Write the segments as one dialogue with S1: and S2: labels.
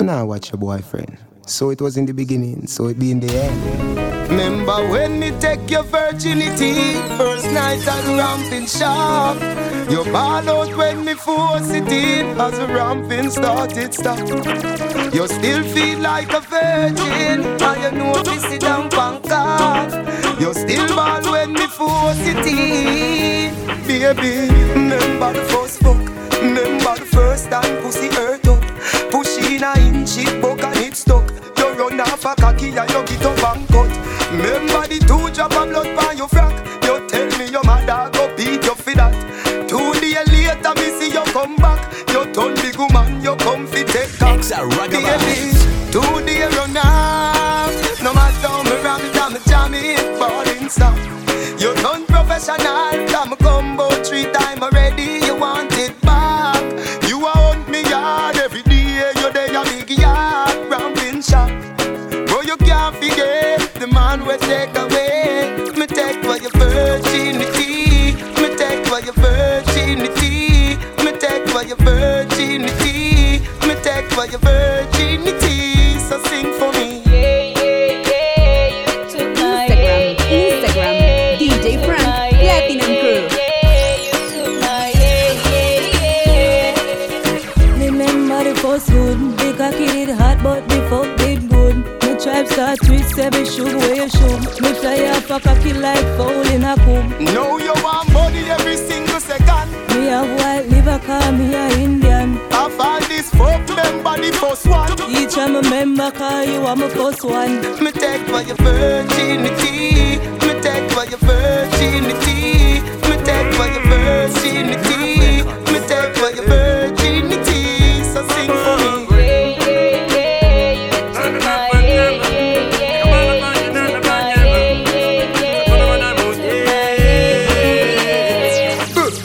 S1: Now watch your boyfriend. So it was in the beginning, so it be in the end.
S2: Remember when me take your virginity, first night at ramping shop. You ball out when me force it in, as the ramping started stop. You still feel like a virgin, and you know me sit down pancart. You still ball when me force it in, baby. Remember the first fuck, remember the first time pussy hurt it buck and it stuck You run off a cocky and you get up and cut. Remember the two drop of blood by your frack. You tell me your mother go beat you for that. Two days later me see you come back. You turn big woman, you come fi take cock. Two days run off. No matter how me ram it, I'm jamming, falling stop. You turn professional, I'm combo your virginity. So sing for me.
S3: Yeah, yeah, yeah. You took my
S4: Instagram, Instagram, DJ Frank, Platinum Crew.
S3: Remember the first good, big cocky did hot, but the fuck did good. Me tribe start twist, every shoot where you shoot. Me fly off a cocky like foul remember, call you are my first one.
S2: Me take for your virginity. Me take for your virginity. Me take for your virginity. Me take for your virginity. So sing for me.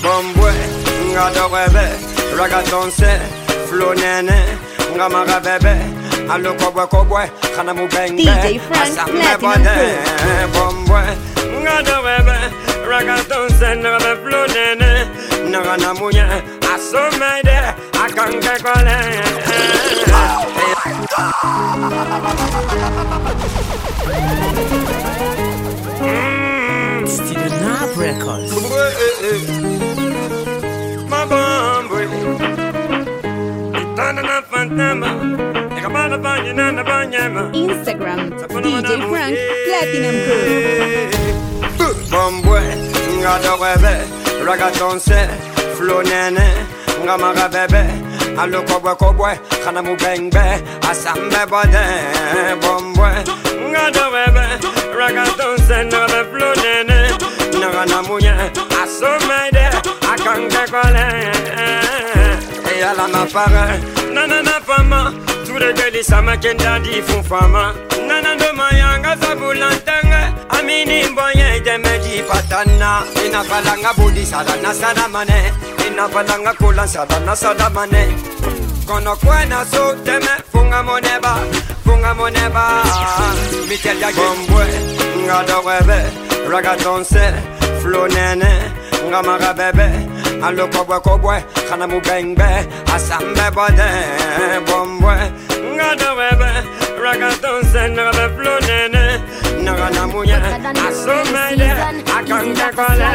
S5: Bombwe, nga dorebe, ragaton se, flow nene, nga maga bebe, alo kobwe kobwe, kana mu beng
S4: DJ Frank Platinum
S5: Bombwe, nga dorebe, ragaton se, nga be flow nene, nga na munye, asomede, akanke kole. Mm.
S6: Still not records.
S5: Ma bombwe, itana na fantama, ikabana banya na banyama.
S4: Instagram, DJ Frank, Platinum Crew.
S5: Bombwe, nga dorebe, ragaton se, flow nene, alo kobwe kobwe, kana mu bengbe, asambe bode, bombwe, nga dorebe, ragaton se, nga flow nene, nga na munye, asomede, akanke kole, eyala mafare, nanana fama, tous les gars, les sama kenda fun fama, nanando mayanga zabulantanga, amini mboye deme di patana, inafalanga budi sadana sadamane, inafalanga kula sadana sadamane. Kono kwena so teme funga moneba, funga moneba. Mitel ya gombwe, nga dorebe, ragaton se, flow nene, nga maga bebe. Alo kobwe kobwe, kana mu bengbe, asambe bode, bombwe, nga dorebe, ragaton se, nga be flow nene, nga na munye, asomede, akanke kole.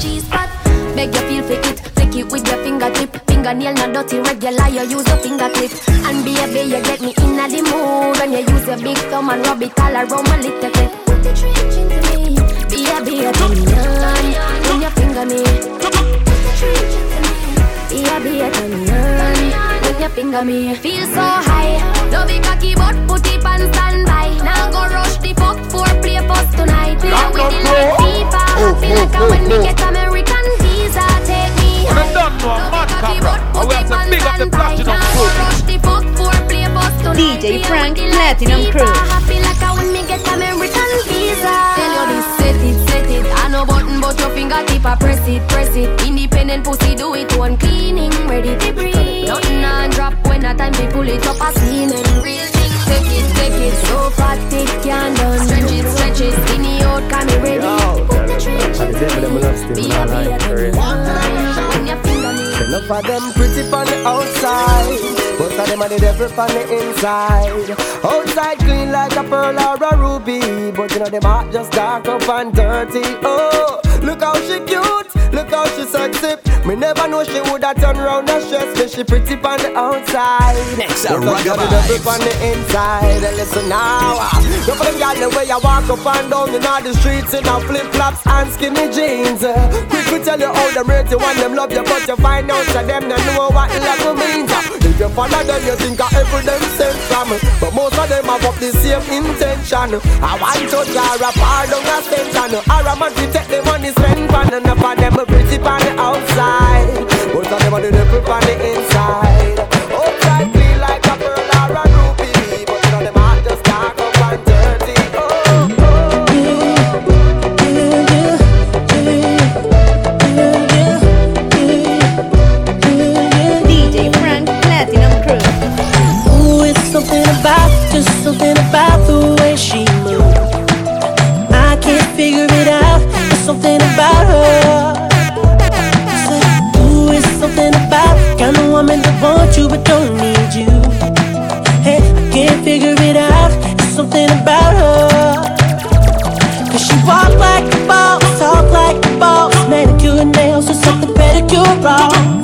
S7: Cheese pot, beg you feel for it. Take it with your fingertip. Fingernail not dirty, regular. You use your finger clip. And baby, you get me in the mood. When you use your big thumb and rub it all around my little bit. Put the trench into me. Baby, you turn me on when you finger me. Put the trench into me. Baby, you turn me on when you finger me. Feel so high. Love it cocky, but put it on standby. Now go rush the fuck for play post tonight. Play
S8: Lock
S7: with
S8: up,
S7: the
S8: bro.
S7: light FIFA. Feel like when me get American visa, take me
S8: When I'm
S7: high.
S8: done now, mad camera. I oh, will have to big up the platinum crew.
S7: Rush the fuck for play post tonight.
S4: DJ Frank,
S7: with
S4: Platinum Crew.
S7: Happy like I when me get American button, your fingertip I press it, press it. Independent pussy do it one cleaning, ready to breathe. Nothing on drop when a time we pull it up a ceiling. Real thing, take it, take it. So fat it can done. Stretch it, stretch it. Skinny out, can me ready. Put the trench
S1: And the devil them will have
S7: Be a be a
S2: Enough of them pretty on the outside, but of
S9: them are the devil on the inside. Outside clean like a pearl or a ruby, but you know them heart just dark up and dirty. Oh, look how she cute, look how she sexy. Me never know she woulda turn round and stress me. She pretty on the outside.
S10: Next,
S9: look
S10: a
S9: how the devil on the inside. And listen now, look for them gyal the way I walk up and down in all the streets in a flip flops and skinny jeans. Quick to tell you how them rate you and them love you, but you find out that them don't know what love means. Ah. If you follow them, you think I every them sent from But most of them have up the same intention. I want to jar a pardon a. Or a man to take the money spend on enough of them pretty on the outside. Of them are the devil on the inside. Outside feel but
S11: don't need you. Hey, I can't figure it out. It's something about her. Cause she walk like a boss, talk like a boss. Manicure and nails or something pedicure wrong.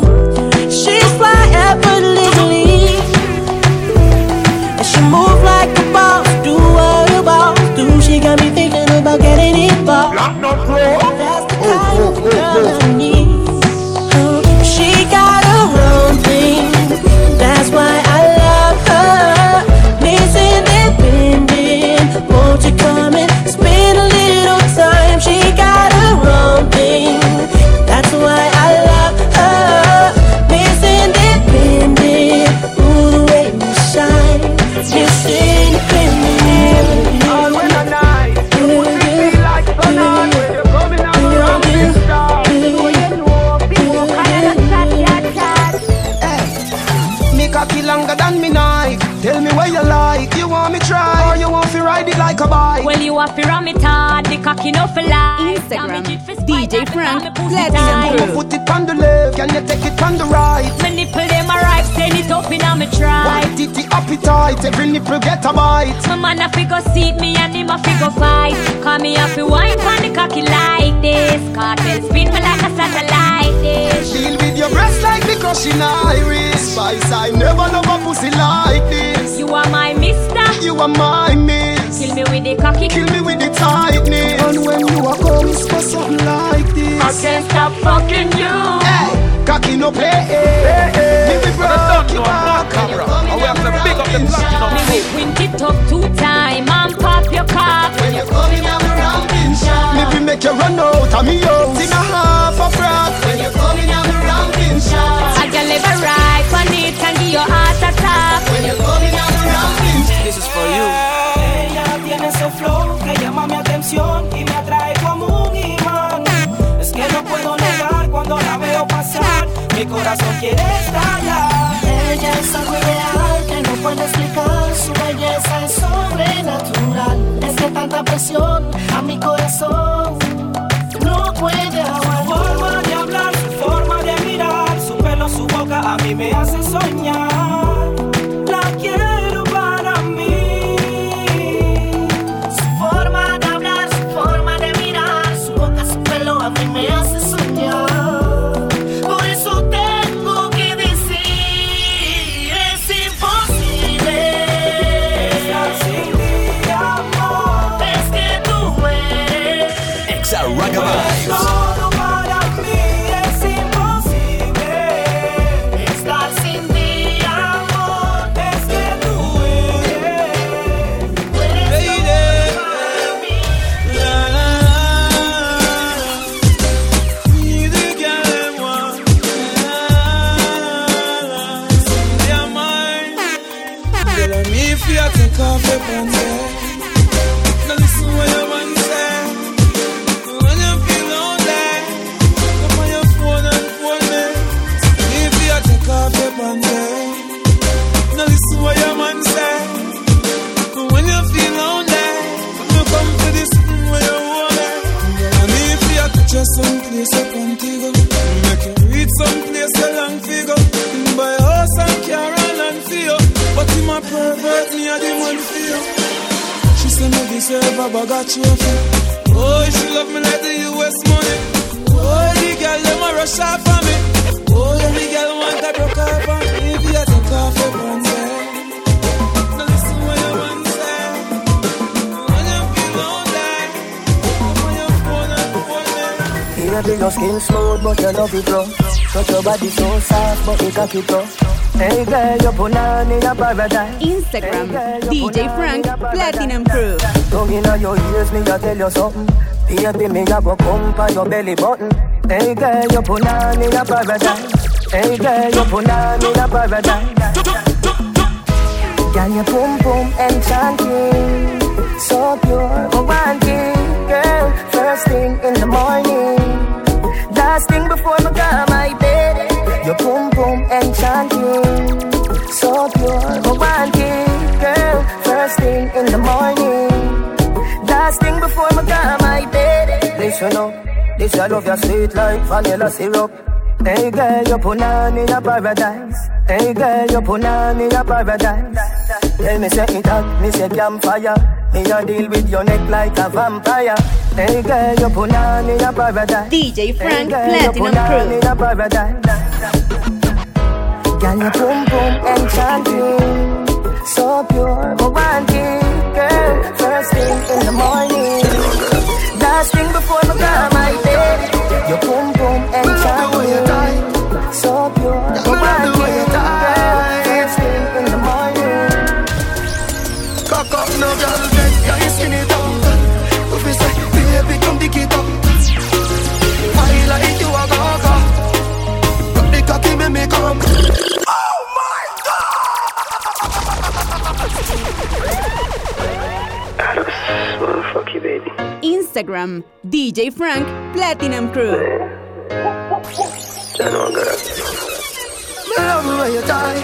S11: You
S3: have to ram it hard, the cocky no for life.
S4: Instagram,
S3: Damage it for spite,
S4: DJ Frank
S3: me call me pussy
S4: Platinum. Crew.
S9: Put it on the left, can you take it on the right?
S3: My nipple them a ripe, send it up in a me try.
S9: White titty appetite, every nipple get a bite.
S3: My man a fi go seat me and him a fi go fight. Call me a fi wine pon the cocky like this. Cartel spin me like a satellite dish.
S9: Deal with your breast like the crushing iris. Spice, I never love a pussy like this.
S3: You are my mister.
S9: You are my miss.
S3: Kill me with the cocky.
S9: Kill me with the tightness. And when you are come, it's for something like this.
S3: I can't stop fucking you.
S9: Hey, cocky no play. Hey, hey. Me be broke, you are
S2: camera. And we have to big up the platinum
S3: Me
S2: crew.
S3: we print it up two time
S11: es algo ideal que no puede explicar, su belleza es sobrenatural. Es que tanta presión a mi corazón no puede aguantar. Su forma de hablar, su forma de mirar, su pelo, su boca a mí me hace soñar.
S12: Love
S13: it. But your body so soft, but cocky tough. Hey girl, you in a paradise.
S4: Instagram, DJ Frank, Platinum Crew.
S13: Tongue inna your ears, me a tell you something. Baby, me a go come on your belly button. Hey girl, you in a paradise. Hey girl, you in a paradise. Girl, your boom boom enchanting, so pure, romantic, girl. First thing in the morning, last thing before me go my bed. Your boom boom enchanting, so pure, romantic, girl. First thing in the morning, last thing before me go my bed. Listen up, this I love your sweet like vanilla syrup. Hey girl, you put in a paradise. Hey girl, you put on in a paradise. Tell me say it hot, me say campfire. Me a deal with your neck like a vampire. Hey girl, you put on in a paradise.
S4: DJ Frank,
S13: hey girl,
S4: Platinum Crew.
S13: in a paradise. Girl, you boom boom enchanting, so pure, romantic, girl. First thing in the morning, last thing before my bed.
S4: Instagram, DJ Frank, Platinum Crew.
S14: Me love the way you tie.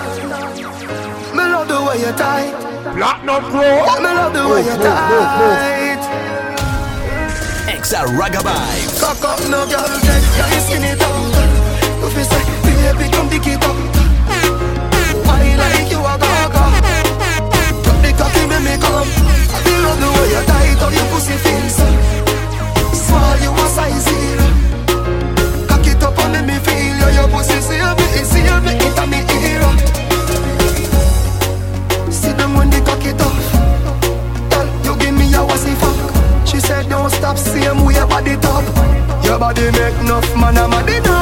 S14: Me love the way you tie.
S15: Platinum Pro.
S14: Me love the way you tight.
S10: Exa Ragabai.
S14: Cock up, no girl, get your skin it. If you say, baby, come dig it up. I like you a gaga. Drop the cocky, make me come. Me love the way you tight, how your pussy feels. Stop, same way body top. Your body make enough man a.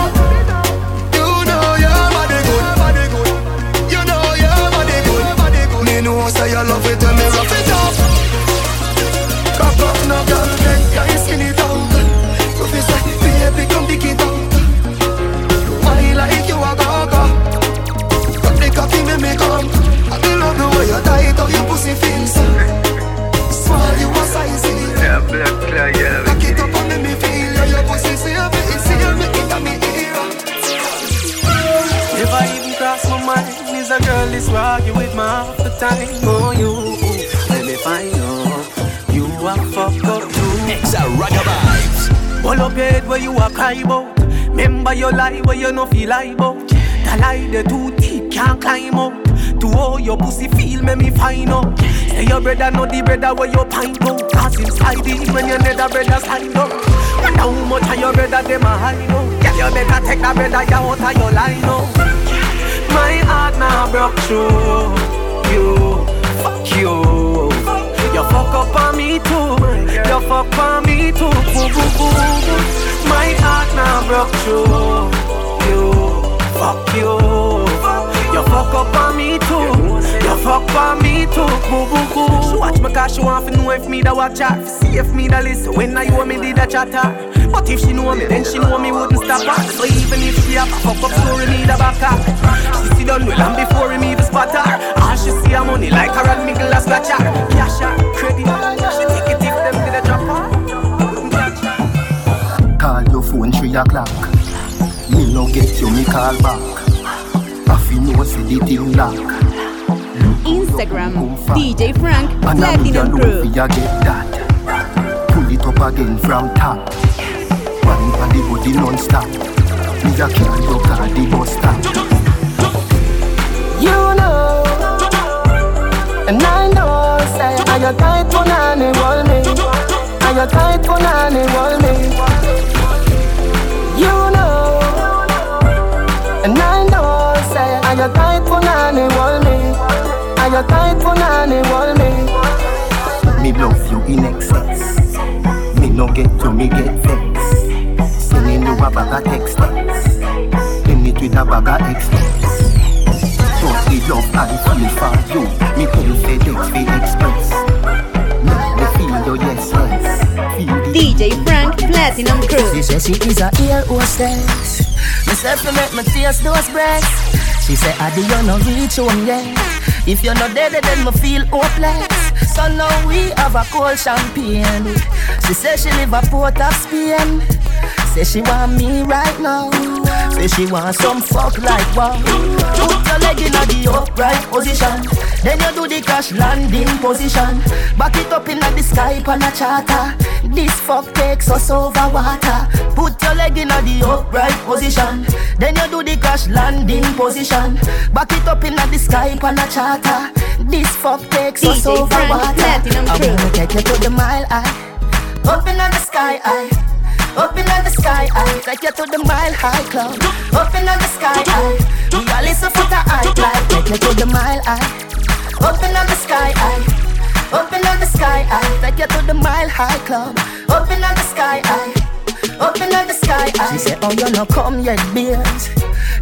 S14: Your
S12: head where you are cry about. Remember your lie where you no feel lie about. The lie the too deep can't climb up. To all your pussy feel make me find out. Say your brother know the brother where you pint out. Cause inside it when your nether brother slide up. Wonder how much of your brother them a hide out. Girl you better take that brother you out of your line out. My heart now broke through you. Fuck you. You fuck up on me too. You fuck on me too. Boo, boo, boo. My heart now broke through you. Fuck you. You fuck up on me too. You fuck on me too. Boo, boo, boo. She watch me cause she want to know if me da watch her. See if me da listen when I you me did a chatter. But if she know me, then she know me wouldn't stop her. So even if she have a fuck up story, me da back her. She see done well and before
S13: thing lock.
S4: Instagram, DJ Frank,
S13: And I
S4: Platinum Crew.
S13: a get that. Pull it up again from top. One for the body non-stop. Me a carry your car the bus stop.
S14: You know, and I know, say,
S13: you tight punani roll me. And you tight punani roll me. You know, say, and you tight punani roll me. And you tight punani roll me.
S2: Me love you in excess. Me no get to me get vexed. Sending you a bag of text. Send it with a bag of express. Don't be love I feel for you. Me pull FedEx for express. Make me feel your yes yes.
S4: DJ Frank Platinum Crew.
S13: She said she is a ear hostess. Said to make me taste those breasts. She said, Adi, you no reach home yet. If you're not dead, then me feel hopeless. So now we have a cold champagne. She said she live a port of Spain. Say she want me right now. Say she want some fuck like wow. Put your leg in the upright position. Then you do the crash landing position. Back it up in the sky on a charter. This fuck takes us over water. Put your leg in the upright position. Then you do the crash landing position. Back it up in the sky on a charter. This fuck takes us
S4: DJ
S13: over
S4: Frank
S13: water. I'm gonna take you to the mile high. Up in the sky high. Up in the sky high. Take you to the mile high club. Up in the sky high. We all listen for the high like. Take you to the mile high. Up in the sky high. Up in the sky high. Take you to the mile high club. Up in the sky high. Up in the sky high. She said, Oh, you no come yet, beers.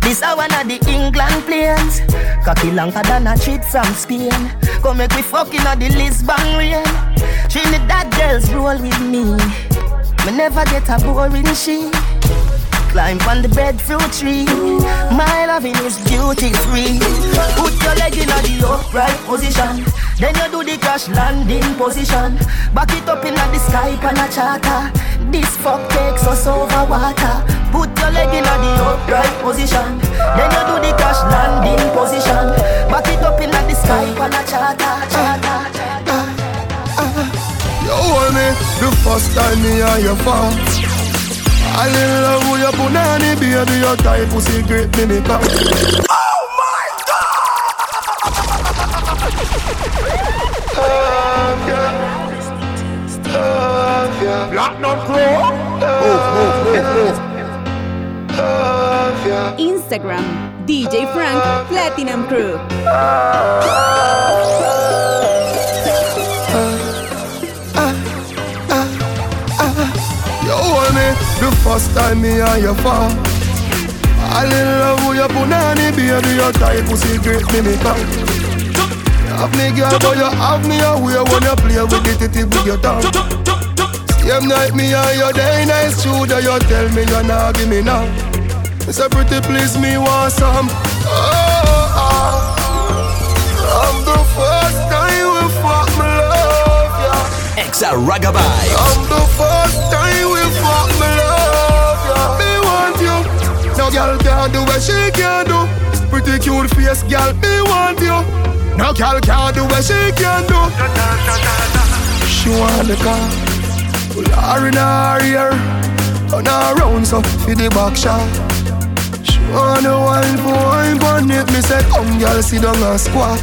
S13: This a one of the England planes. Cocky longer than a trip from Spain. Come make me fuck in the Lisbon rain. Trinidad girls roll with me. Me never get a boring she. Climb on the breadfruit tree. My loving is duty free. Put your leg in the upright position. Then you do the crash landing position. Back it up in the sky on a charter. This fuck takes us over water. Put your leg in the upright position. Then you do the crash landing position. Back it up in the sky on a charter.
S14: You hold me the first time me and you fall. I in love with your punani, baby. Your type pussy great me me come. Oh my God! Platinum oh, oh, oh,
S4: Instagram DJ Frank Platinum Crew.
S14: Ah. The first time me and you fall. I in love with your punani, baby. Your type pussy great me me. You have me girl, but you have me away when you play with the titty with your tongue. Same night me and you day nice that you tell me you not give me now. It's a pretty please me want some. Oh, oh. I'm the first time we fuck me love ya.
S10: Exa Raga Vibes.
S14: I'm the first time we fuck me love No girl can do what she can do. Pretty cute face, girl. Me want you. No girl can do what she can do. She want the car. Pull her in her ear. On her round so for the back shot. She want the wine for wine on it. Me say come girl sit down and squat.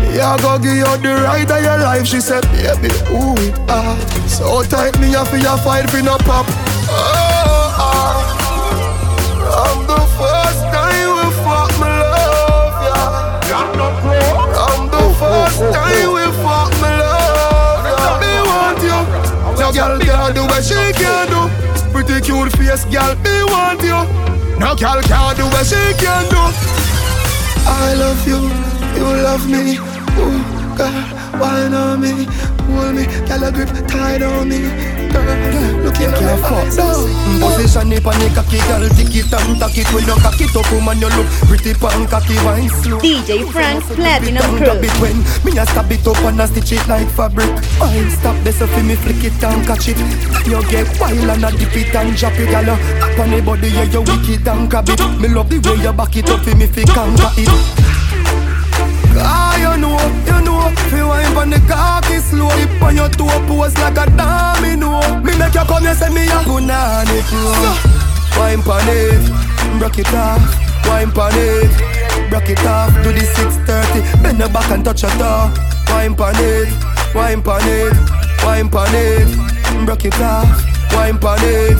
S14: Me a go give you the right of your life. She said baby who it are. So tight me fi a fight fi no pop. Oh, time we fuck me love. Me want you. No girl can do what she can do. Pretty cute face, girl. Me want you. No girl can do what she can do. I love you, you love me. Ooh, girl, why not me, a grip tight on me. Girl, look in my eyes.
S16: Position it on the cocky girl, tick it and tack it when you cock it up, woman you look pretty pan cocky wine slow.
S4: DJ Frank Platinum
S16: Down
S4: Crew.
S16: grab it when me a stab it up and a stitch it like fabric. Wine stop this up me flick it and catch it. You get wild and a dip it and drop it, girl. Up on the body yeah you wicked and grab it. Me love the way you back it up for me fi conquer it. Fi wine pon the cocky slow Dip on your toe pose like a domino. Me make you come, you say me a punani pro Wine pon it, broke it off. Wine pon it, broke it off. Do the 630, bend your back and touch your toe. Wine pon it,
S14: wine pon it, wine pon it, broke it off, wine pon it,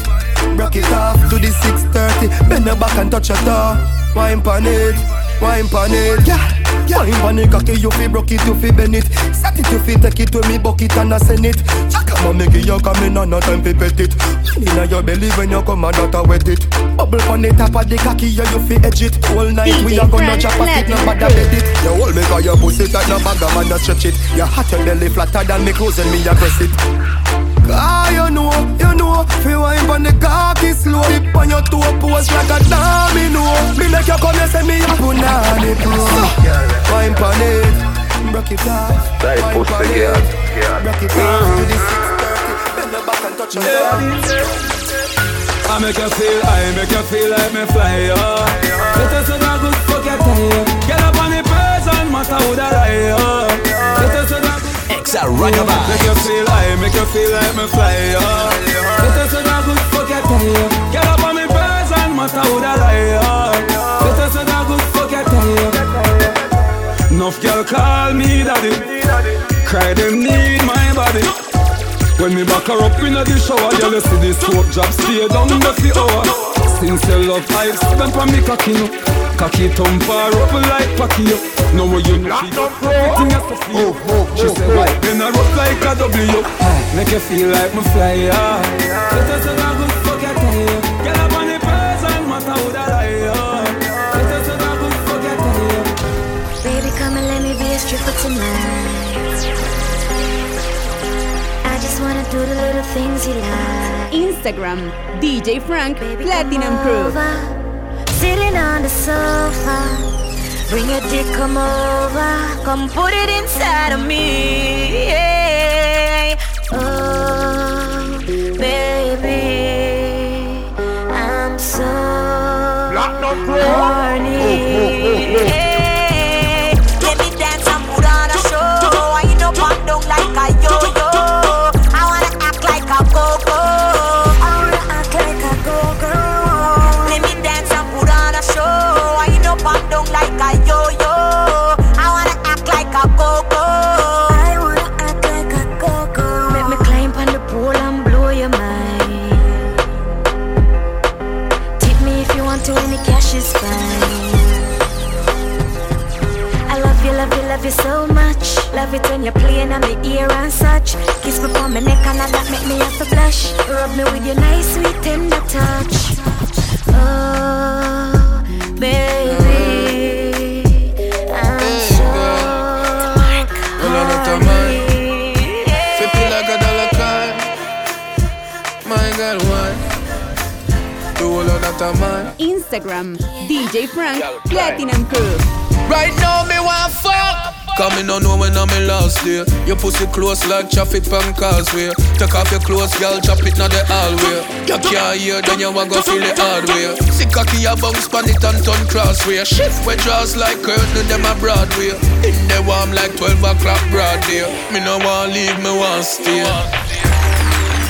S14: broke it off. To the 6:30. Bend your back and touch your toe, wine pon it, wine pon it, yeah. Wine pon it, cocky you fi broke it, you fi bend it. Set it, you fi take it to me bucket and I send it. Jack come make it, you come in and no time fi pet it. Inna your belly when you come and that wet it. Bubble pon the top of the cocky, yeah you fi edge it. All night we a gonna chop it, no bother bed it. You hold me 'cause your pussy tight, no a man no stretch it. Your hot your belly flatter than me clothes and me a press it. Ah, you know, you know Fi wine pon the cocky slow. Dip on your toe pose like a domino. Me make you come and say me a punani pro Wine pon it Broke it off. Wine
S17: pussy,
S14: it. Broke it off to the 630 Bend your back and touch your toe
S8: I make you feel, I make you feel like me you feel like me fly, oh Let us a good fuck your tie Get up on the person, matter who that I, oh Let us a good fuck your tie Enough girl call me daddy. Cry them need my body. When me back her up inna the shower, girl, you see this soap drop stay down the fi hour. Since you love I spent on me cocky no, cocky thump oh, oh, oh, her up like packy yo. Know what you know she everything has to feel. She say right, then I rock like a W. Make you feel like me fly, yeah. Let us
S4: Instagram, DJ Frank Platinum Crew.
S18: Over, sitting on the sofa. Bring your dick, come over. Come put it inside of me. Yeah. Oh, baby. I'm so horny.
S19: Oh, oh, oh, me
S18: with your nice, sweet, tender touch. Oh, baby, I'm so
S8: Well, I got a mind. Flip it like a dollar coin. My girl, why? Do all of that a man.
S4: Instagram, DJ Frank Platinum Crew.
S8: Right now, me want fuck. Come in, no know when I'm in last day. Your pussy close like traffic on causeway. Take off your clothes, girl, drop it now the hallway. You can't hear, then you want go feel it hard way. See cocky, a bounce pan it and turn crossway. Shift where draws like curtain, them a Broadway. In the warm like 12 o'clock broad day. Me no want leave, me want stay.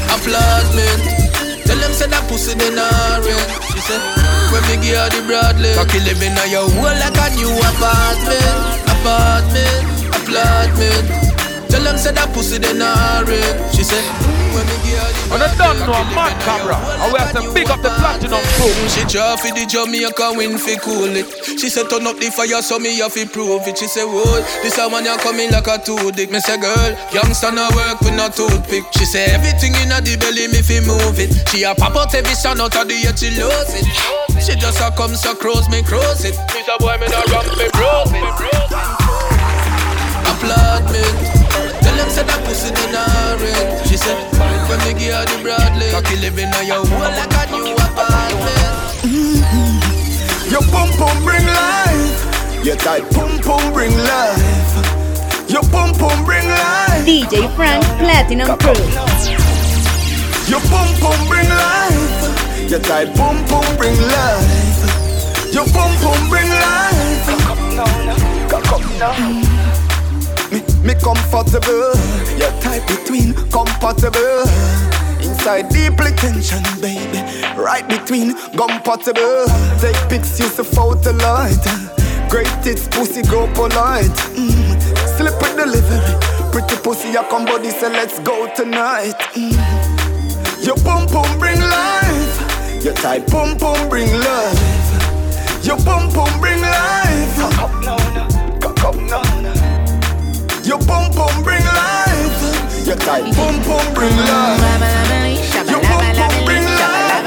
S8: Applaudment. Tell them say that pussy they not rent. She said, when me give her the broadly, cocky living on your wall like a new apartment, apartment, apartment. Tell them say that pussy they not. She said, when me give her the
S20: And I a mad camera. And we have to pick up the platinum crew.
S8: She draw for the Jamaica win fi cool it. She said turn up the fire so me have to prove it. She say whoa, this a man you coming like a two dick. Me say girl, youngster no work with no toothpick. She say everything in the belly me fi move it. She a pop out every sound out of the head she lose it. She just a come so cross me cross it. She's a boy me no ramp me bros it. Applaudment. Tell them say that pussy they not red. She said when me give her the broadly, cocky living on your wall like a new apartment. Mm-hmm.
S21: Your pum pum bring life. Your tight pum pum bring life. Your pum pum bring life.
S4: DJ Frank Platinum Crew.
S21: Your pum pum bring life. Your tight pum pum bring life. Your pum pum bring life. Come down, come down. Mm-hmm. Me, me comfortable. Your type between compatible. Inside deeply tension, baby. Right between compatible. Take pics, use the photo light. Great tits, pussy, go polite. Mm. Slip with delivery. Pretty pussy
S2: I come body, say let's go tonight. Mm. Your boom boom bring life. Your tight boom boom bring love. Your boom boom bring life. Cock up Your pum pum bring life. Your tight pum pum bring love. Your pum pum bring life.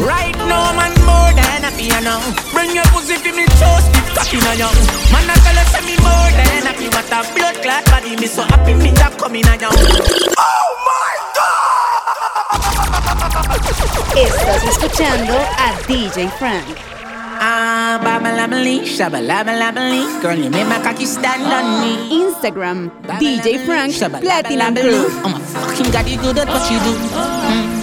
S6: Right now, man, more than a piano. Bring your pussy for me, toast it, cocky on you. Man, I tell us me more than happy. What a blood clot body, me so happy, me that coming on you.
S2: Oh my God.
S4: Estás escuchando a DJ Frank.
S6: Ah, babalabali, shabalabalabalí. Girl, you make my cocky stand on me.
S4: Instagram, DJ Frank Platinum Crew.
S6: Oh my fucking god, you good at what you do. Mm.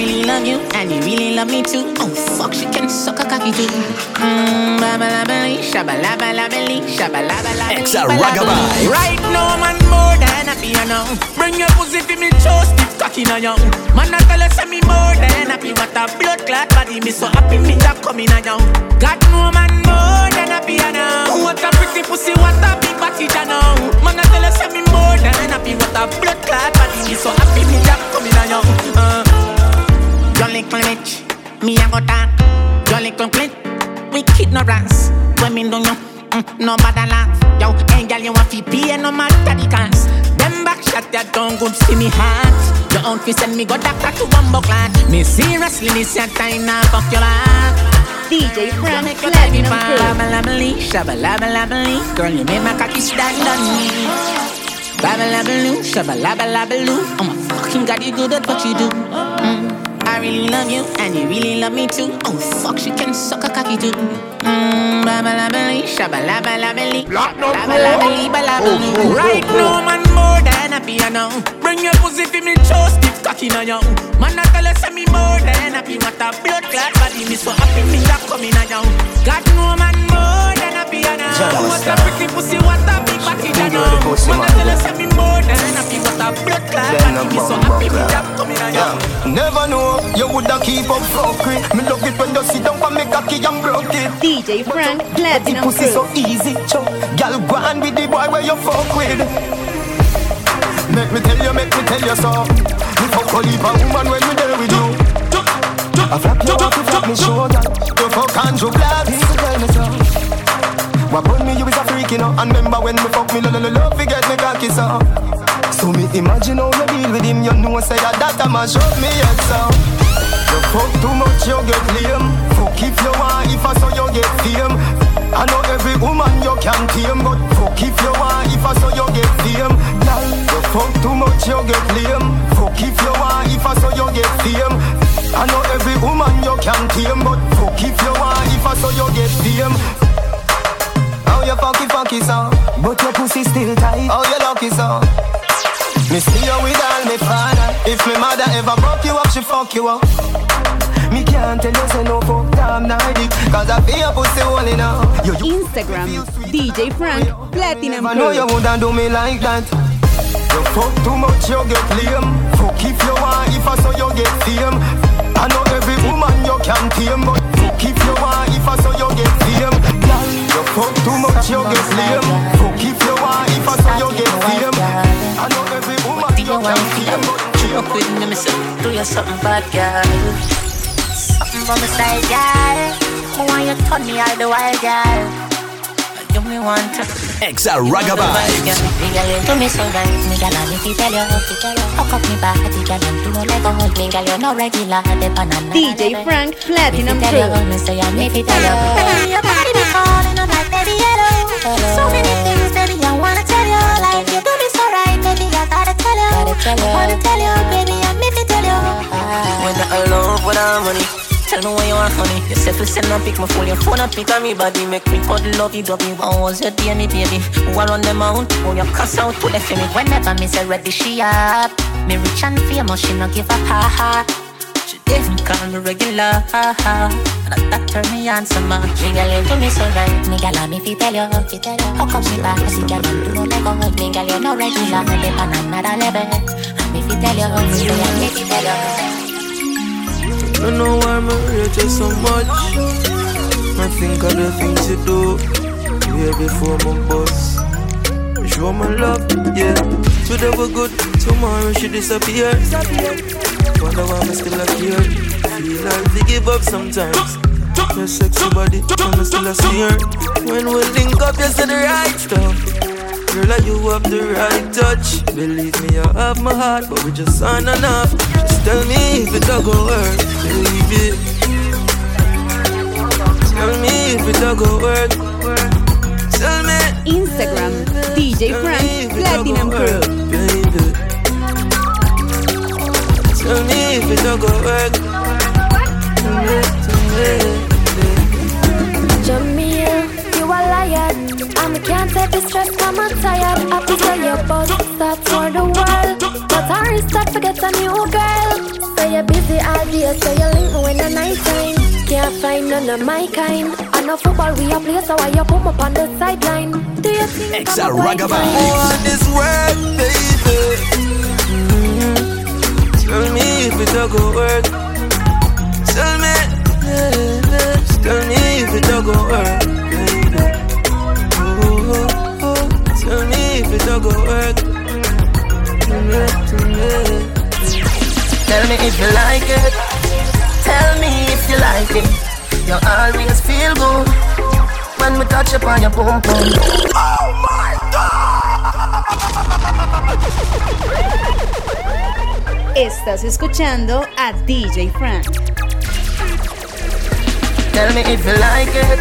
S6: Really love you, and you really love me too. Oh fuck, she can suck a cocky too. Mm, babalabali, shabalabalabalí, shabalabalabalí.
S10: Exa Ragabye.
S6: Right now, man, more than a piano. Bring your pussy for me, toast it, cocky now, young. Man, I tell say me more than happy. What a blood clot body, me so happy, me that coming now, young. God, no man, more than a piano. What a pretty pussy, what a big body, now. Man, I tell say me more than happy. What a blood clot body, me so happy, me that coming now, young. Uh. Your little bitch, me a go talk. Your little clit, we ignorance. Women don't know, mm, no bother laugh. Yo, hey girl, you want fi pay no matter the cost. Them back shot that don't good see me heart. Your outfit send me go doctor to bumbo clot. Me seriously, this your time now fuck your life.
S4: DJ Frank
S6: Make your life be
S4: Platinum Crew.
S6: Girl, you make my cocky stand on me. Babalabaloo, shabalabalabaloo. Oh my fucking god, you good at what you do. Mm. I really love you, and you really love me too. Oh fuck, she can suck a cocky too. Mm, babalabali, shabalabalabalí. Babalabali, balabaloo. Right now, man, more than a piano. Bring your pussy for me, toast it, cocky now, young. Man, I tell her, say me more than happy. What a blood clot body, me so happy, me that coming now. God, no man, more than a piano. What a pretty pussy, what a big body, now. Man, I tell her, say me more than happy. What a blood clot body, me so happy, me that coming now.
S2: Never know you woulda keep up fuckery. Me love it when you sit down for me cocky and broke it.
S4: DJ Frank
S2: The
S4: Platinum
S2: pussy so easy, chop. Girl, go on with the boy where you fuck with. Make me tell you, make me tell you so. Me fuck only a woman when me there with you. I flap you off, you flap me shoulder. You fuck Andrew Black. People tell me so. What put me, you is a freak, you know. And remember when me fuck me, lo lo lo love, forget me cocky so. So me imagine how you deal with him, you know say that that a mash up me head so. You fuck too much, you get lame. Fuck if you want, if I saw you get fame. I know every woman you can tame, but fuck if you want, if I saw you get fame. Girl, you fuck too much, you get lame. Fuck if you want, if I saw you get fame. I know every woman you can tame, but fuck if you want, if I saw you get fame. How you funky funky song, but your pussy still tight. How you lucky song. Me see you with all me father. If me mother ever broke you up, she fuck you up. Me can't tell you say no fuck damn night Cause I feel pussy holy now. You, you
S4: Instagram, DJ Frank Platinum
S2: never know you woulda do me like that. You fuck too much, you get lame. Fuck if you want, if I saw you get fame. I know every woman you can tame, but fuck if you want, if I saw you get fame. You fuck too much, you get lame. Fuck if you want, if I saw you get fame. I know every woman you can tame, but
S22: Up with me, me say, do you something bad, girl? Something from the side, girl. I want you turn me all the while, girl. You me want to.
S10: Exa Ragabye.
S22: Girl, you do me so right, me girl, and if you tell you, hook up me body, girl, and do like a hold me, girl, you no regular, the banana.
S4: DJ Frank Platinum
S22: Tell you,
S4: Crew.
S22: me say, I'm if tell you. Your body be calling, I'm like, baby, hello. So many things, baby, I wanna tell you. Like, you do me so right, baby, I gotta tell you. I wanna tell you, baby, I'm if tell you.
S23: When I love, when I'm money. Tell me what you want, honey. You said to send a pic, my phone, your phone a pic of me body. Make me cuddle love you, dovey. How was your me baby? Who are on the mount? Who you cuss out to the me?
S22: Whenever me say ready, she up. Me rich and famous, she no give up, ha ha. She didn't call me regular. And that turn me on so much. Me girl, you do me so right. Me girl, if you tell you, you tell you. How come me back? See girl, you do like hug. Me girl, you no regular. Me dip on another level. And if you tell you, me say if you tell you.
S24: I know why me rate you so much. I think of the things you do. Way before my boss.
S25: Show my love, yeah. Today we good, tomorrow she disappear. Wonder why I'm still here. Feel like we give up sometimes. Your sexy body, I'm still a sneer. When we link up, you say the right stuff. Girl, you have the right touch. Believe me, I have my heart, but we just aren't enough. Just tell me if it don't go work, baby. Tell me if it don't go work. Tell me.
S4: Instagram, DJ Frank Platinum Crew.
S25: Baby. Tell me if it don't go work. Tell me, tell me.
S7: Liar. And I can't take the stress, I'm a tired. I to tell your boss, start for the world. But I start to get a new girl. Say you're busy all day, so you link me when the night time. Can't find none of my kind. I know football we a play, so why you put me on the sideline? Do you think
S10: Exa
S7: I'm a white guy?
S25: I want this work, baby. Mm-hmm. Tell me if it don't go work. Tell me, yeah, tell me if it don't go work, Tell me if it don't go work. Tell me, tell me.
S13: Tell me if you like it. Tell me if you like it. You always feel good when we touch upon your pum pum. Oh my God.
S4: Estás escuchando a DJ Frank.
S13: Tell me if you like it.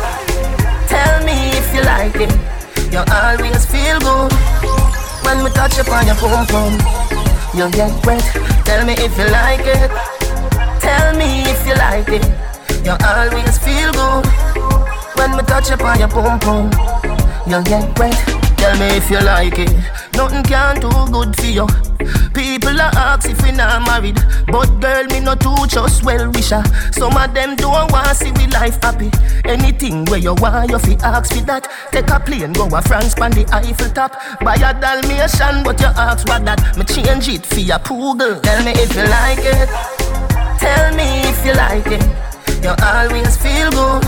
S13: Tell me if you like it. You always feel good when we touch upon your pum pum. You get wet. Tell me if you like it. Tell me if you like it. You always feel good when we touch upon your pum pum. You get wet. Tell me if you like it. Nothing can do good for you. People are ask if we not married, but girl me no too just well wisher. Some of them don't want see we life happy. Anything where you want, you fi ask for that. Take a plane, go a France, pan the Eiffel top. Buy a Dalmatian, but you ask what that. Me change it for your poodle. Tell me if you like it. Tell me if you like it. You always feel good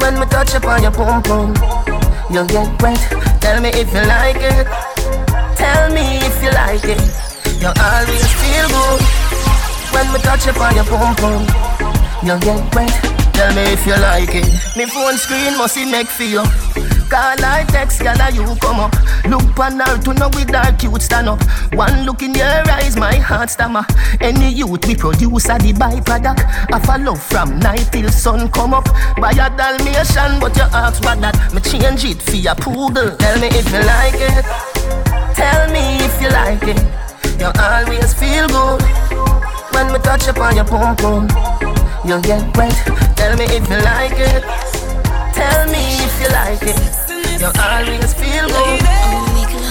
S13: when me touch upon your pum pum. You get wet. Tell me if you like it. Tell me if you like it. You always feel good when me touch upon your pum pum. You get wet. Tell me if you like it. Me phone screen must it make for you. Call I text, girl, you come up. Look on her to know with her cute stand up. One look in your eyes, my heart stammer. Any youth we produce are the byproduct a love from night till sun come up. Buy a Dalmatian, but you ask what that. Me change it for your poodle. Tell me if you like it. Tell me if you like it. You always feel good when we touch upon your pum pum. You get wet. Tell me if you like it. Tell me if you like it. You always feel good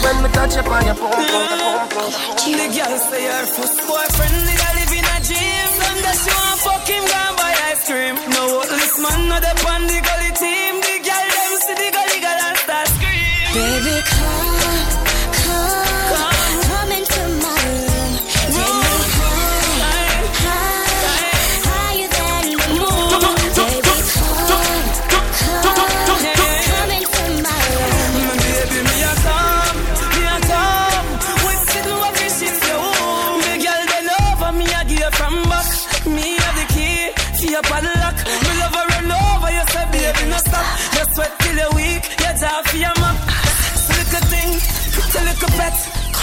S13: when we touch upon your pum pum.
S25: The girl say her first boyfriend nigga live in a gym. Sunday she want fuck him, go and buy ice cream. No this man no dey on the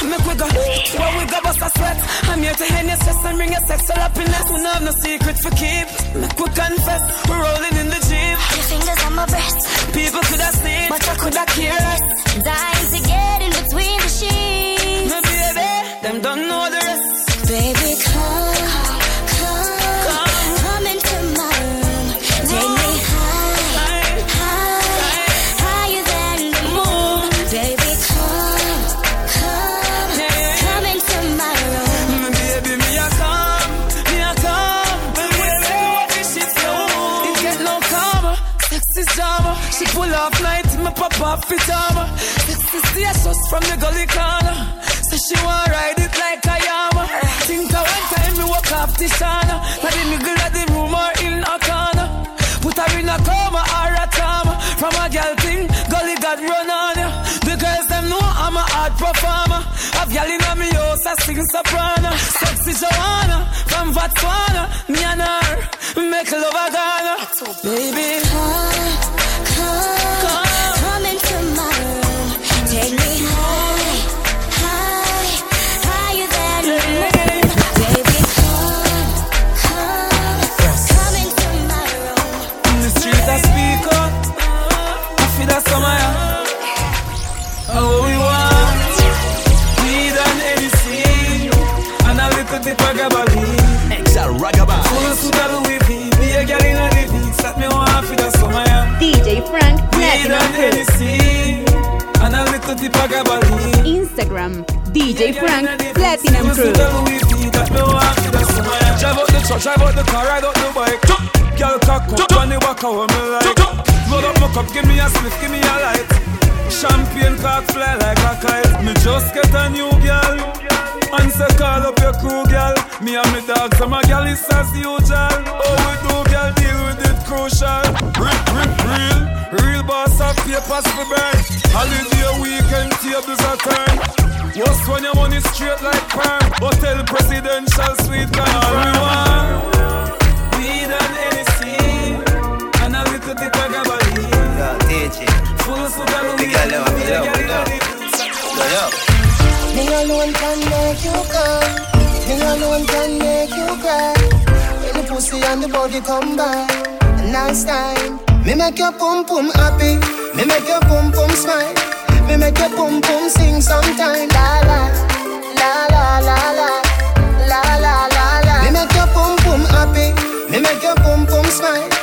S25: make we go, where we go bust a sweat. I'm here to hand your stress and bring your sexual happiness. We don't have no secret for keep. Make we confess, we're rolling in the jeep.
S26: Your fingers on my breast,
S25: People could have seen,
S26: but I
S25: could have cared.
S26: dying to get in between the sheets.
S25: My baby, them don't know the rest. From the gully corner. So she want ride it like a yama. Think of one time me walk off the shana. Now the middle of the room or in a corner. Put her in a coma or a trauma. From a girl thing, gully got run on ya. The girls them know I'm a hard performer. I've gal in me house, I sing soprano. Sexy Joanna from Botswana. Me and her make love a Ghana. Baby, on the me like. Load up my cup, give me a sniff, give me a light. Champagne cock fly like a kite. Me just get a new girl. And say call up your crew, girl. Me and me dog, so my girl is as usual. Oh, we do, girl, deal with it crucial. Real, real, real, real boss of papers for burn. Holiday weekend tables are turn. Just when your money straight like perm Hotel presidential suite can all we and anything
S27: girl, yo, big girl, big girl. Yo, yo.
S28: Me alone can make you come. Me alone can make you cry. When the pussy and the body come by, nice time. Me make your pum pum happy. Me make your pum pum smile. Me make your pum pum sing sometime. La la, la la la la, la la la la. Me make your pum pum happy. Me make your pum pum smile.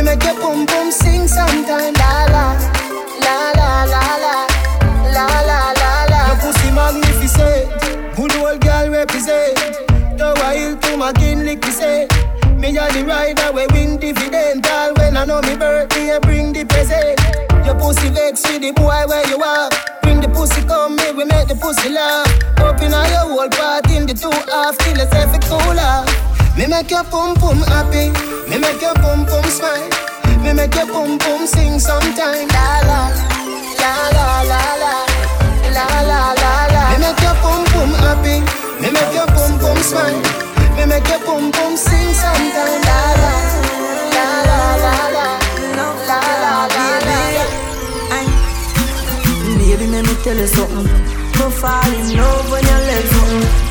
S28: Me make your pum pum sing sometime. La la, la la la la, la la la la. Your pussy magnificent, good old girl represent. Tower Hill to my Kinlick say. Me a the rider we win dividend. All when I know me birthday, bring the present. Your pussy vex with the boy where you are. Bring the pussy come me, we make the pussy laugh. Open all your whole part in the two half till it's every cooler. Me make your pum pum happy. Me make your pum pum smile. Me make your pum pum sing sometime. La la, la la la la, la la la la. Me make your pum pum happy. Me make your pum pum smile. Me make your pum pum sing sometime. La la, la la la la, la la la la.
S29: Baby, let me tell you something. Me fall in love when you let something.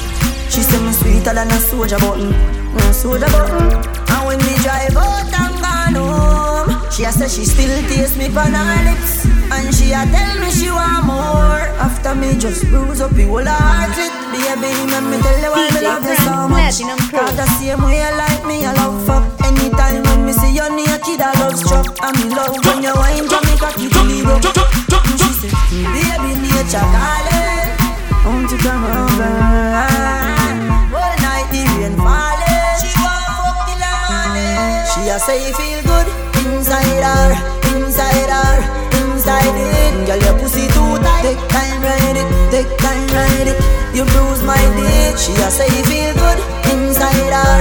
S29: She say me sweeter than a soldier button, a soldier button. And when we drive out and gone home, she a say she still taste me on her lips, and she a tell me she want more. After me just bruise up the whole heart it, baby, let me tell you why me love you so much. Cause the same way you like me, I love fuck. Anytime when me see you naked, I love struck. And me love when you wine to me cocky till it broke. She say, baby, nature calling, won't you come over? Rain falling, she want fuck till the morning. She a say feel good inside her, inside her, inside it. Girl, your pussy too tight. Take time, ride it, take time, ride it. You bruise my dick. She a say feel good inside her,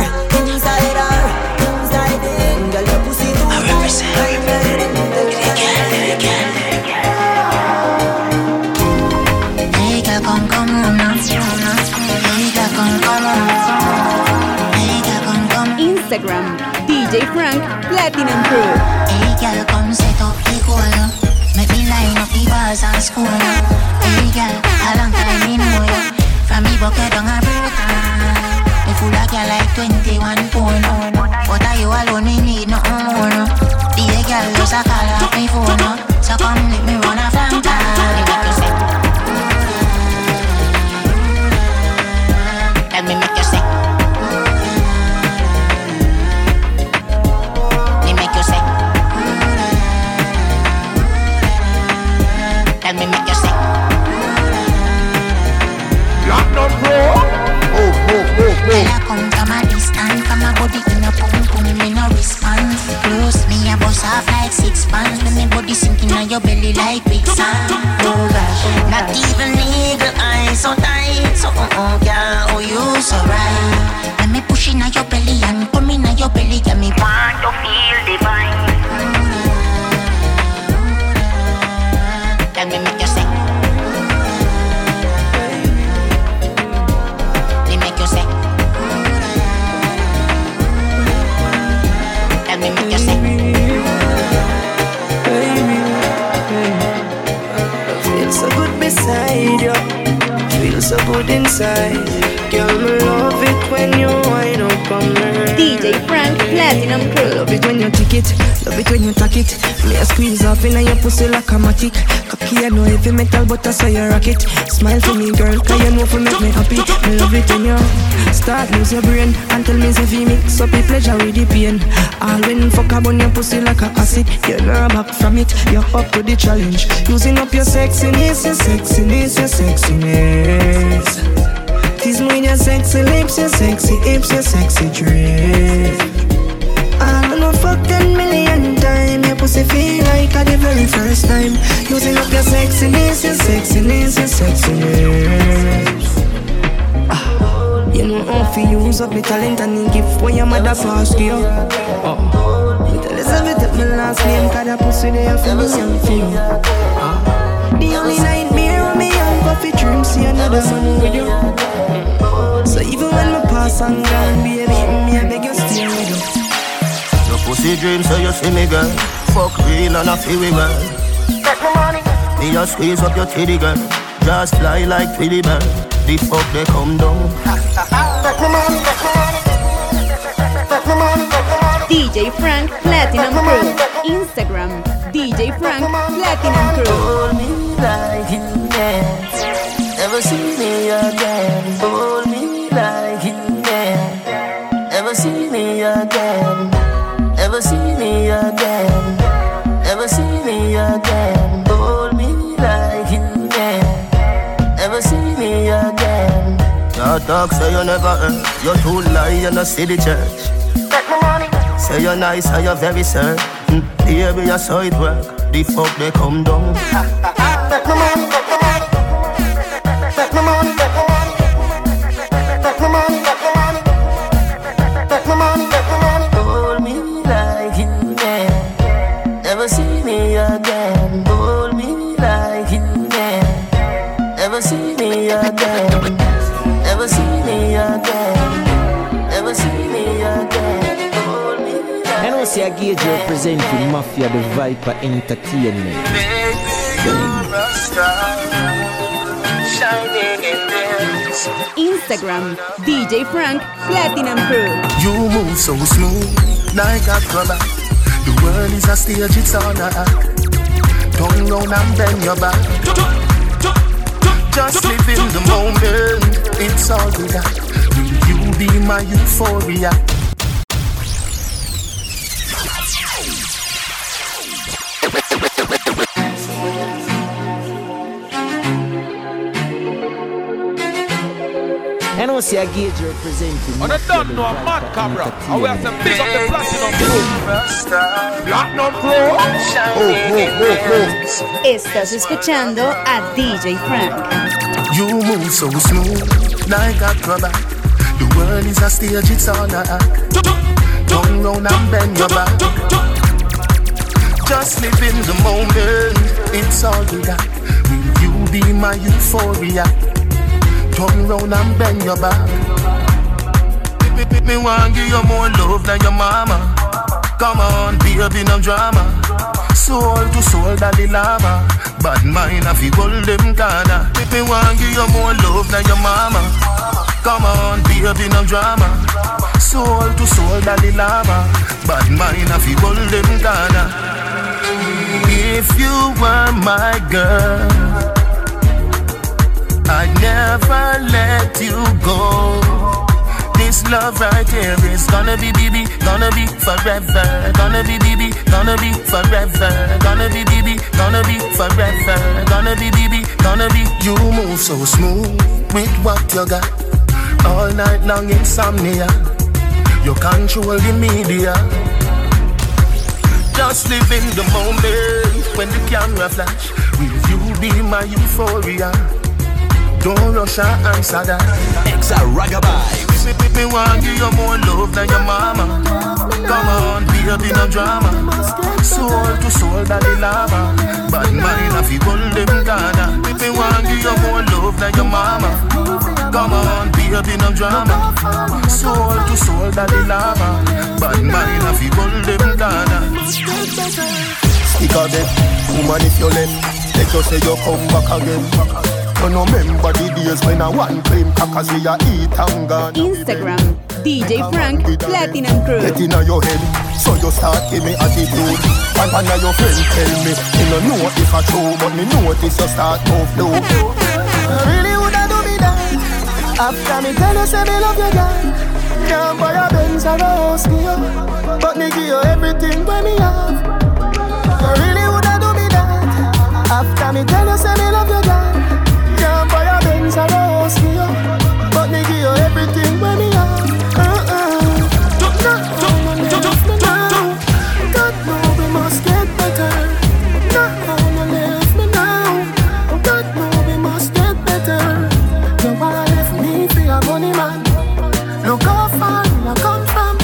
S30: so
S31: good beside you. Feel so good inside. Girl, me love it when you wind up on me.
S4: DJ Frank Platinum Crew.
S31: Love it when you tick it, love it when you tack it. Me a squeeze off in your pussy like a matic. Cocky, I know heavy metal, but I saw you rock it. Smile for me, girl, cause you know for make me happy. Me love it when you start lose your brain and tell me if you mix up the pleasure with the pain. All when fuck up on your pussy like a acid. You're not back from it, you're up to the challenge. Using up your sexiness, your sexiness, your sexiness. Tease me with your sexy lips, your sexy hips, your sexy dress. I don't know fuck ten million times. Your pussy feel like at the very first time. Using up your sexiness, your sexiness, your sexiness. Ah, you know how to use up my talent and the gift when your mother passed you. Oh, me tell Elizabeth that my last name, cause that pussy there for me and for you. The only nightmare of me and coffee dream see another man with you. So even when my pass and gone, baby, me I beg you stay with you.
S32: Your pussy dream, so you see me, girl. Fuck real and I feel we, girl.
S33: Take my money.
S32: Me just squeeze up your titty, girl. Just fly like Twilly bird. The fuck they come down.
S33: Take my money, take my money. Take my money, take my money.
S4: DJ Frank Platinum Crew. Instagram DJ Frank Platinum Crew.
S34: Hold me like you can. Never see me again. Hold me like you can. Never see me again. Never see me again. Never see me again. Hold me like you can. Never see me again.
S32: Your talk say you never earn. You too lie, you no see the church. Say you're nice and you're very certain. Baby, you saw it work. The fuck they come down.
S33: Money,
S35: Mafia the Viper Entertainment.
S34: you're a star. Shining in this.
S4: Instagram DJ Frank Platinum Crew.
S13: You move so smooth, like a acrobat. The world is a stage, it's on a act. Turn round and bend your back. Just live in the moment, it's all we got. Will you be my euphoria?
S35: Know see a gauge representing
S36: On a
S35: Mafia
S36: done
S35: the
S36: no a mad
S35: Viper
S36: cabra. And we have to
S35: Entertainment.
S36: pick up the platinum crew. Platinum crew.
S4: Estás escuchando a DJ Frank.
S13: You move so smooth, like a acrobat. The world is a stage, it's on a act. Turn round and bend your back. Just live in the moment, it's all we got. Will you be my euphoria? Turn round and bend your back. Me, me, me want give you more love than your mama. Come on, baby, no drama. Soul to soul, Dalai Lama. Bad mind, I feel hold them corner. Me, me want give you more love than your mama. Come on, baby, no drama. Soul to soul, Dalai Lama. Bad mind, I feel hold them corner. If you were my girl, I'd never let you go. This love right here is gonna be baby, gonna be forever, gonna be baby, gonna be forever, gonna be baby, gonna be forever, gonna be baby, gonna be. You move so smooth with what you got, all night long insomnia. You control the media. Just live in the moment when the camera flash. Will you be my euphoria? Don't rush and answer that.
S10: Exa Ragabai.
S13: Me, me, me want give you more love than your mama. Come on, baby, no drama. Soul to soul, Dalai Lama. Bad mind, I feel hold them Ghana. Me, me want give you more love than your mama. Come on, baby, no drama. Soul to soul, Dalai Lama. Bad mind, I feel hold them Ghana.
S2: Stick out it, woman if you let Take
S37: make you say you come back again. You no remember the days when I one claim crackers we a eat and gone.
S4: Instagram, DJ Frank Platinum Crew.
S37: Get inna your head, so you start give me attitude. And one of your friends tell me, you no know if I true, but me notice you start move low.
S28: Really woulda do me that After me tell you say me love you girl Can't buy a Benz or a house for you But me give you everything when me have You really woulda do me that After me tell you say me love you girl Can't buy a Benz or a house for you But me give you everything when uh-uh. me have Uh-uh. Not how you left me now. God know we must get better. Not how you left me now. God know we must get better. Wanna left me for your money man. Look how far I come from.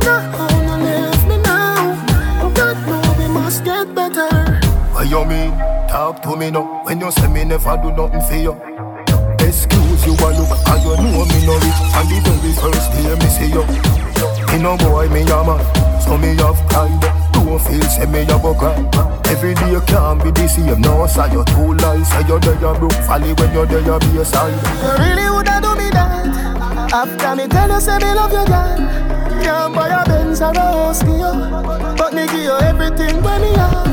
S28: Not how you left me now. God know we must get better.
S37: What you mean? Talk to me now. When you say me never do nothing for you. You know me no rich. And the very first day me see you. Me no boy, me a man, so me have pride. Don't feel say me a go cry. Every day can't be the same. No, say you too lies. Say you there you broke folly when you there you be a side.
S28: You really woulda do me that After me tell you say me love you girl Can't buy a Benz or a house for you But me give you everything when me have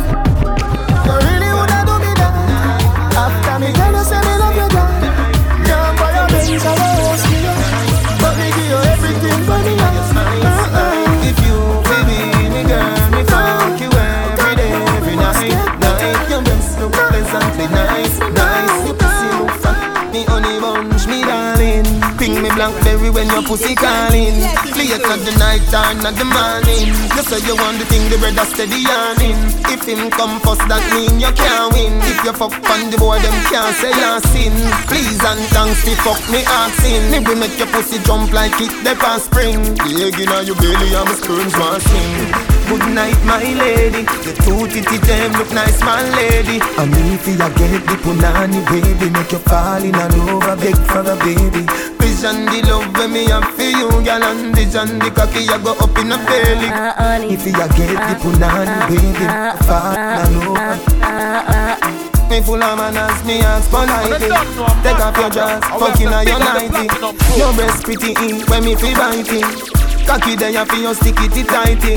S2: blackberry when your pussy calling. It at the night time, not the morning. You say you want the thing, the brother steady yarning. If him come first, that mean you can't win. If you fuck on the boy, them can't say you're sin. Please and thanks, me fuck me asking. Me will make your pussy jump like it the past spring. The egg inna your belly, and my sperms want sing. Good night, my lady. The two titty them look nice, my lady. And if you get the punani baby, make you fall in love, a beg for a baby. Vision the love when me have for you, girl, and vision the cocky you go up in a belly. Uh, uh, if you get the uh, punani baby, fall in love. Me full of manners, me ask politely Take off your dress, fucking on your nighty Your breast pretty in, when me feel biting. Cocky there you feel your stick it tighty.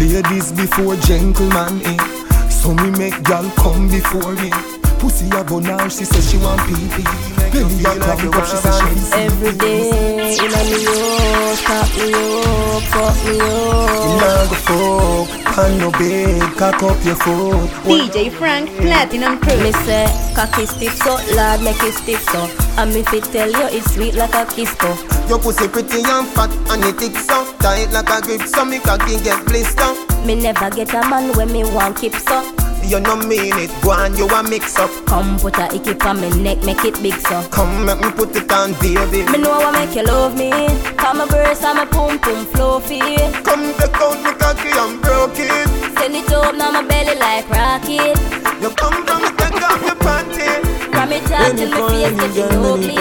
S2: Ladies before gentlemen in eh. So me make gal come before me. Pussy a go now, she say she want pee-pee Belly a cramp up, she say she
S7: Every day, in a me up, top me up, fuck me
S37: Me
S7: up.
S37: nah go fuck, on no bed, cock up your foot
S4: DJ Frank Platinum Crew.
S7: Me say, cocky stiff so, lad make it stiff so. And me fit tell you it's sweet like a kiss so.
S2: Your pussy pretty and fat and it thick so Tight like a grip so me cocky get blister
S7: Me never get a man when me want keep so.
S2: You no mean it, go on you a mix up
S7: Come put a icky on me neck, make it big so.
S2: Come make me put it on baby
S7: Me know what make you love me. Come my breast and my pum pum fluffy.
S2: Come take out me cocky and broke it
S7: Send it up now my belly like rocket.
S2: You come from me take off your panty
S7: From me top till my face getting ugly.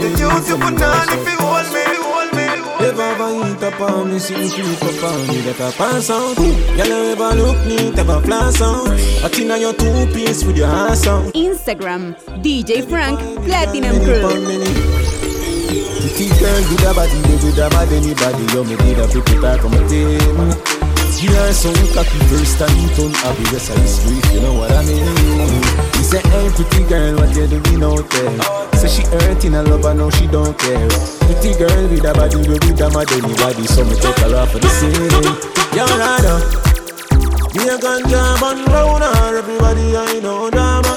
S2: You use your banana if you hold me, hold me
S38: Ever ever eat up on me, see me creep up on me, that I pass out. Y'all ever look neat, ever flash out. A thing on your two piece with your ass out.
S4: Instagram, DJ Frank Platinum Crew.
S38: Pretty girl with a body, they with a bad anybody. You me did a pretty talk on my team. You are so cocky first time turn happy, yes I street, you know what I mean. He said, hey pretty girl, what you doing out there? Say she hurting a love, and now she don't care. Pretty girl with a body, we with a mad anybody, so me take her off for the ceiling. Yo, Rada, uh, me a ganja man round her, everybody I know drama.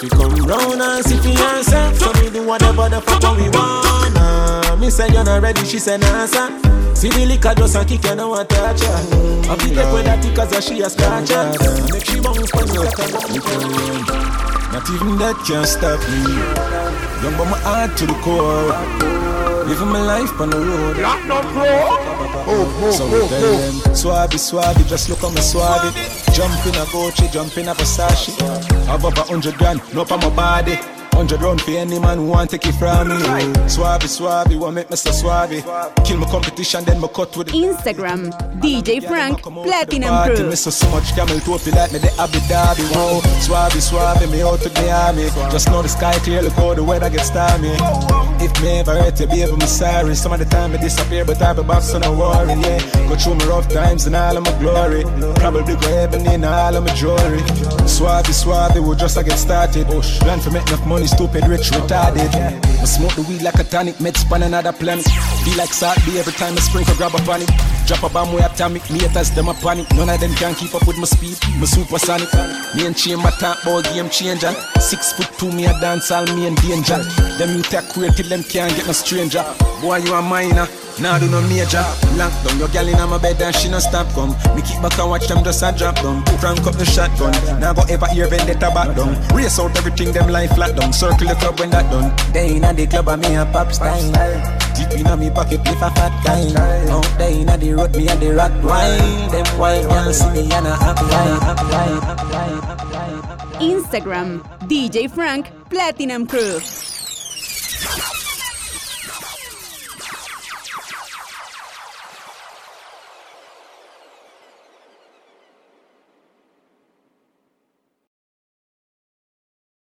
S38: She come round and sit for herself, so me do whatever the fuck we wanna. Me say you're not ready, she say nah sir. See the liquor just a kick, you know what touch her. I be take with that cause she a scratch her. Make she bounce for me like a Not even that can stop me. Young but my heart to the core. Living my life on the road. Lock no oh, oh, oh, So we tell them, swabby, swabby, just look on me swabby. Jump in a Gucci, jump in a Versace. Above a hundred grand, no on my body. Hundred round for any man who want take it from me. Swabby, swabby, want make me so swabby. Kill my competition, then my cut with it.
S4: Instagram, DJ Frank Platinum Crew.
S38: me so so much camel toe feel like me the Abu Dhabi. Whoa, swabby, swabby, me out to the army. Just know the sky clear, look how the weather gets stormy. If me ever hurt you, baby, me sorry. Some of the time I disappear, but I be back, so no worry. Yeah, go through my rough times and all of my glory. Probably go heaven in all of my jewelry. Swabby, swabby, we just a get started. Oh, plan for make enough money, stupid, rich, retarded. I smoke the weed like a tonic, med span another planet. Be like be every time I sprinkle, grab a panic. Drop a bomb way atomic, me haters them a panic. None of them can keep up with my speed, my supersonic. Me and chamber talk about game changer. Six foot two, me a dance all me and danger. Them you take queer till them can't get no stranger. Boy, you a minor. Nah, do no major. Lock down your gal in my bed and she no stop come. Me kick back and watch them just a drop down. Frank up the shotgun. Now go ever hear vendetta back down. Race out everything them line flat down. Circle the club when that done. They inna the club and me a pop style. Deep inna me pocket if a fat guy. Out there inna the road, me and the rock wild. Them wild see me and I.
S4: Instagram, DJ Frank, Platinum Crew.